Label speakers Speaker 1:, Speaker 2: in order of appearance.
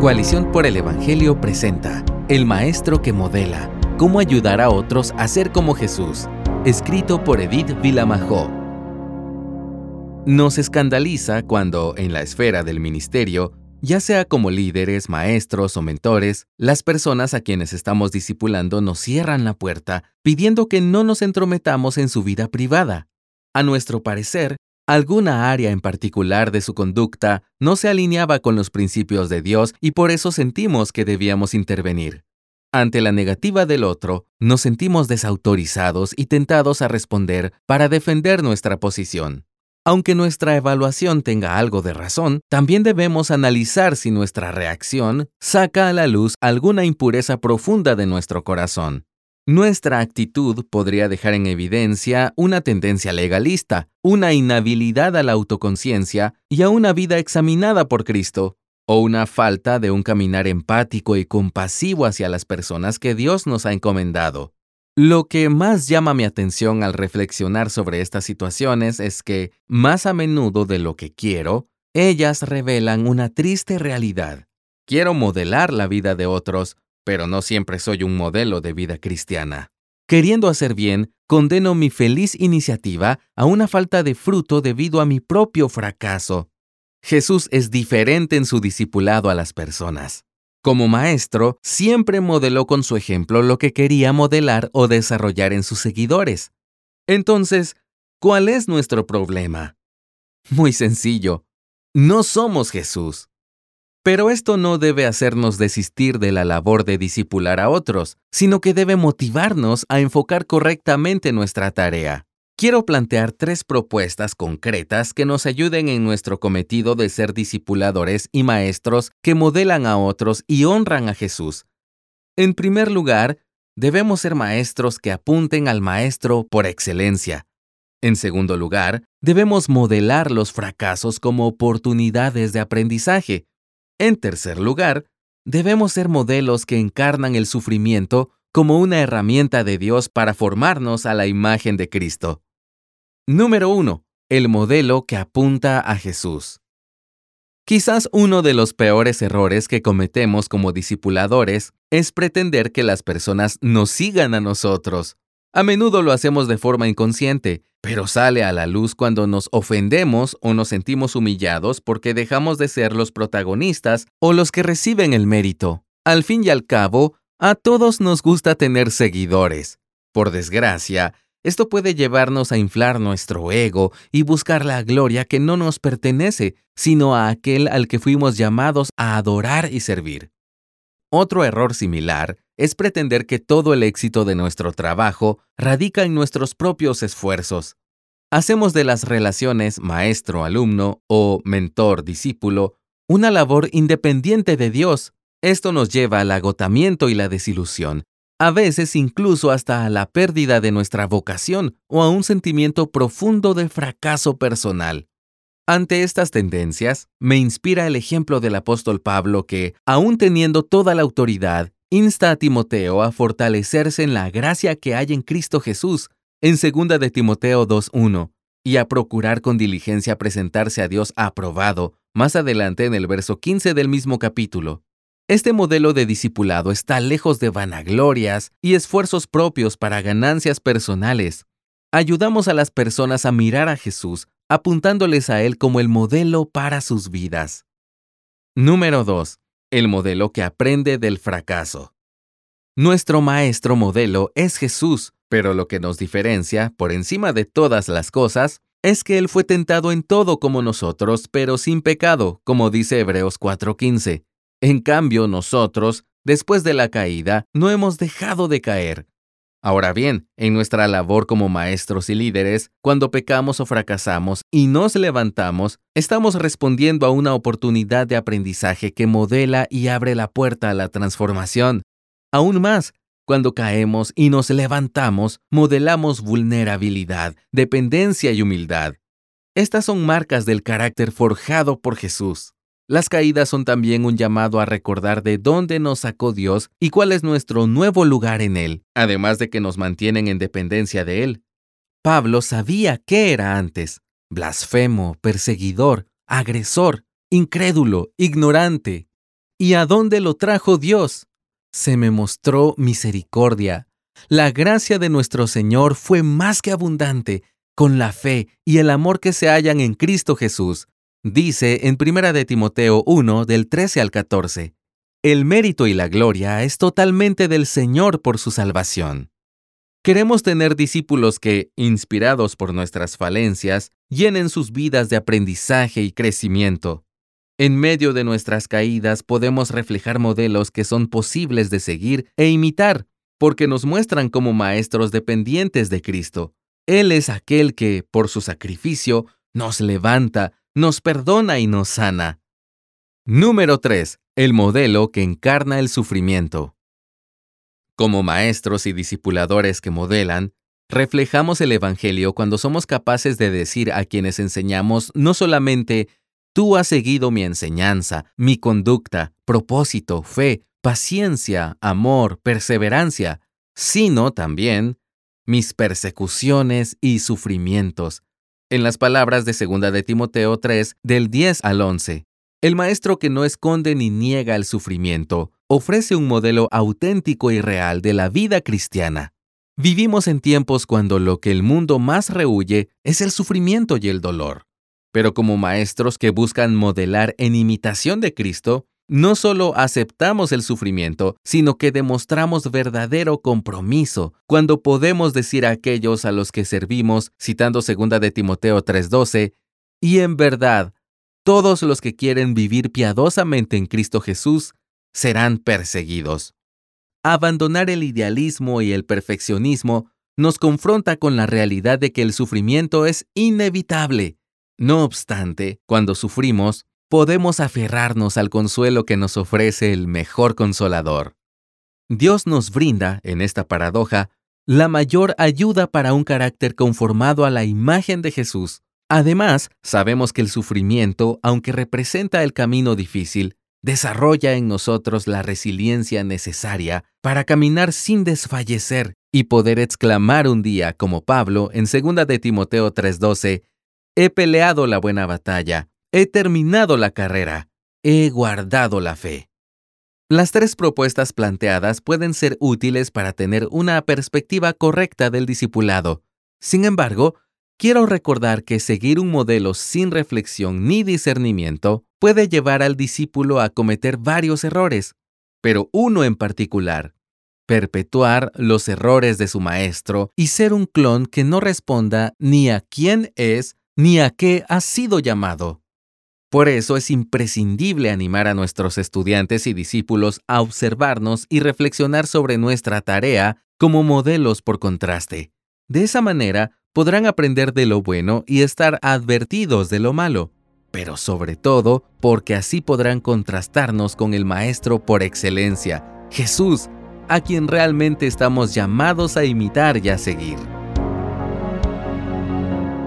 Speaker 1: Coalición por el Evangelio presenta El Maestro que Modela, cómo ayudar a otros a ser como Jesús, escrito por Edith Vilamajó. Nos escandaliza cuando, en la esfera del ministerio, ya sea como líderes, maestros o mentores, las personas a quienes estamos discipulando nos cierran la puerta pidiendo que no nos entrometamos en su vida privada. A nuestro parecer, alguna área en particular de su conducta no se alineaba con los principios de Dios y por eso sentimos que debíamos intervenir. Ante la negativa del otro, nos sentimos desautorizados y tentados a responder para defender nuestra posición. Aunque nuestra evaluación tenga algo de razón, también debemos analizar si nuestra reacción saca a la luz alguna impureza profunda de nuestro corazón. Nuestra actitud podría dejar en evidencia una tendencia legalista, una inhabilidad a la autoconciencia y a una vida examinada por Cristo, o una falta de un caminar empático y compasivo hacia las personas que Dios nos ha encomendado. Lo que más llama mi atención al reflexionar sobre estas situaciones es que, más a menudo de lo que quiero, ellas revelan una triste realidad. Quiero modelar la vida de otros, pero no siempre soy un modelo de vida cristiana. Queriendo hacer bien, condeno mi feliz iniciativa a una falta de fruto debido a mi propio fracaso. Jesús es diferente en su discipulado a las personas. Como maestro, siempre modeló con su ejemplo lo que quería modelar o desarrollar en sus seguidores. Entonces, ¿cuál es nuestro problema? Muy sencillo, no somos Jesús. Pero esto no debe hacernos desistir de la labor de discipular a otros, sino que debe motivarnos a enfocar correctamente nuestra tarea. Quiero plantear tres propuestas concretas que nos ayuden en nuestro cometido de ser discipuladores y maestros que modelan a otros y honran a Jesús. En primer lugar, debemos ser maestros que apunten al maestro por excelencia. En segundo lugar, debemos modelar los fracasos como oportunidades de aprendizaje. En tercer lugar, debemos ser modelos que encarnan el sufrimiento como una herramienta de Dios para formarnos a la imagen de Cristo. Número 1. El modelo que apunta a Jesús. Quizás uno de los peores errores que cometemos como discipuladores es pretender que las personas nos sigan a nosotros. A menudo lo hacemos de forma inconsciente, pero sale a la luz cuando nos ofendemos o nos sentimos humillados porque dejamos de ser los protagonistas o los que reciben el mérito. Al fin y al cabo, a todos nos gusta tener seguidores. Por desgracia, esto puede llevarnos a inflar nuestro ego y buscar la gloria que no nos pertenece, sino a aquel al que fuimos llamados a adorar y servir. Otro error similar es pretender que todo el éxito de nuestro trabajo radica en nuestros propios esfuerzos. Hacemos de las relaciones maestro-alumno o mentor-discípulo una labor independiente de Dios. Esto nos lleva al agotamiento y la desilusión, a veces incluso hasta a la pérdida de nuestra vocación o a un sentimiento profundo de fracaso personal. Ante estas tendencias, me inspira el ejemplo del apóstol Pablo que, aun teniendo toda la autoridad, insta a Timoteo a fortalecerse en la gracia que hay en Cristo Jesús, en 2 de Timoteo 2.1, y a procurar con diligencia presentarse a Dios aprobado, más adelante en el verso 15 del mismo capítulo. Este modelo de discipulado está lejos de vanaglorias y esfuerzos propios para ganancias personales. Ayudamos a las personas a mirar a Jesús, apuntándoles a Él como el modelo para sus vidas. Número 2 el modelo que aprende del fracaso. Nuestro maestro modelo es Jesús, pero lo que nos diferencia, por encima de todas las cosas, es que Él fue tentado en todo como nosotros, pero sin pecado, como dice Hebreos 4:15. En cambio, nosotros, después de la caída, no hemos dejado de caer, Ahora bien, en nuestra labor como maestros y líderes, cuando pecamos o fracasamos y nos levantamos, estamos respondiendo a una oportunidad de aprendizaje que modela y abre la puerta a la transformación. Aún más, cuando caemos y nos levantamos, modelamos vulnerabilidad, dependencia y humildad. Estas son marcas del carácter forjado por Jesús. Las caídas son también un llamado a recordar de dónde nos sacó Dios y cuál es nuestro nuevo lugar en Él, además de que nos mantienen en dependencia de Él. Pablo sabía qué era antes, blasfemo, perseguidor, agresor, incrédulo, ignorante. ¿Y a dónde lo trajo Dios? Se me mostró misericordia. La gracia de nuestro Señor fue más que abundante con la fe y el amor que se hallan en Cristo Jesús. Dice en 1 de Timoteo 1 del 13 al 14. El mérito y la gloria es totalmente del Señor por su salvación. Queremos tener discípulos que, inspirados por nuestras falencias, llenen sus vidas de aprendizaje y crecimiento. En medio de nuestras caídas podemos reflejar modelos que son posibles de seguir e imitar, porque nos muestran como maestros dependientes de Cristo. Él es aquel que, por su sacrificio, nos levanta, nos perdona y nos sana. Número 3. El modelo que encarna el sufrimiento. Como maestros y discipuladores que modelan, reflejamos el Evangelio cuando somos capaces de decir a quienes enseñamos no solamente Tú has seguido mi enseñanza, mi conducta, propósito, fe, paciencia, amor, perseverancia, sino también mis persecuciones y sufrimientos. En las palabras de 2 de Timoteo 3, del 10 al 11, el maestro que no esconde ni niega el sufrimiento, ofrece un modelo auténtico y real de la vida cristiana. Vivimos en tiempos cuando lo que el mundo más rehuye es el sufrimiento y el dolor. Pero como maestros que buscan modelar en imitación de Cristo, no solo aceptamos el sufrimiento, sino que demostramos verdadero compromiso cuando podemos decir a aquellos a los que servimos, citando 2 de Timoteo 3:12, y en verdad, todos los que quieren vivir piadosamente en Cristo Jesús serán perseguidos. Abandonar el idealismo y el perfeccionismo nos confronta con la realidad de que el sufrimiento es inevitable. No obstante, cuando sufrimos, podemos aferrarnos al consuelo que nos ofrece el mejor consolador. Dios nos brinda, en esta paradoja, la mayor ayuda para un carácter conformado a la imagen de Jesús. Además, sabemos que el sufrimiento, aunque representa el camino difícil, desarrolla en nosotros la resiliencia necesaria para caminar sin desfallecer y poder exclamar un día, como Pablo en 2 de Timoteo 3:12, He peleado la buena batalla, he terminado la carrera, he guardado la fe. Las tres propuestas planteadas pueden ser útiles para tener una perspectiva correcta del discipulado. Sin embargo, Quiero recordar que seguir un modelo sin reflexión ni discernimiento puede llevar al discípulo a cometer varios errores, pero uno en particular, perpetuar los errores de su maestro y ser un clon que no responda ni a quién es ni a qué ha sido llamado. Por eso es imprescindible animar a nuestros estudiantes y discípulos a observarnos y reflexionar sobre nuestra tarea como modelos por contraste. De esa manera, podrán aprender de lo bueno y estar advertidos de lo malo, pero sobre todo porque así podrán contrastarnos con el Maestro por excelencia, Jesús, a quien realmente estamos llamados a imitar y a seguir.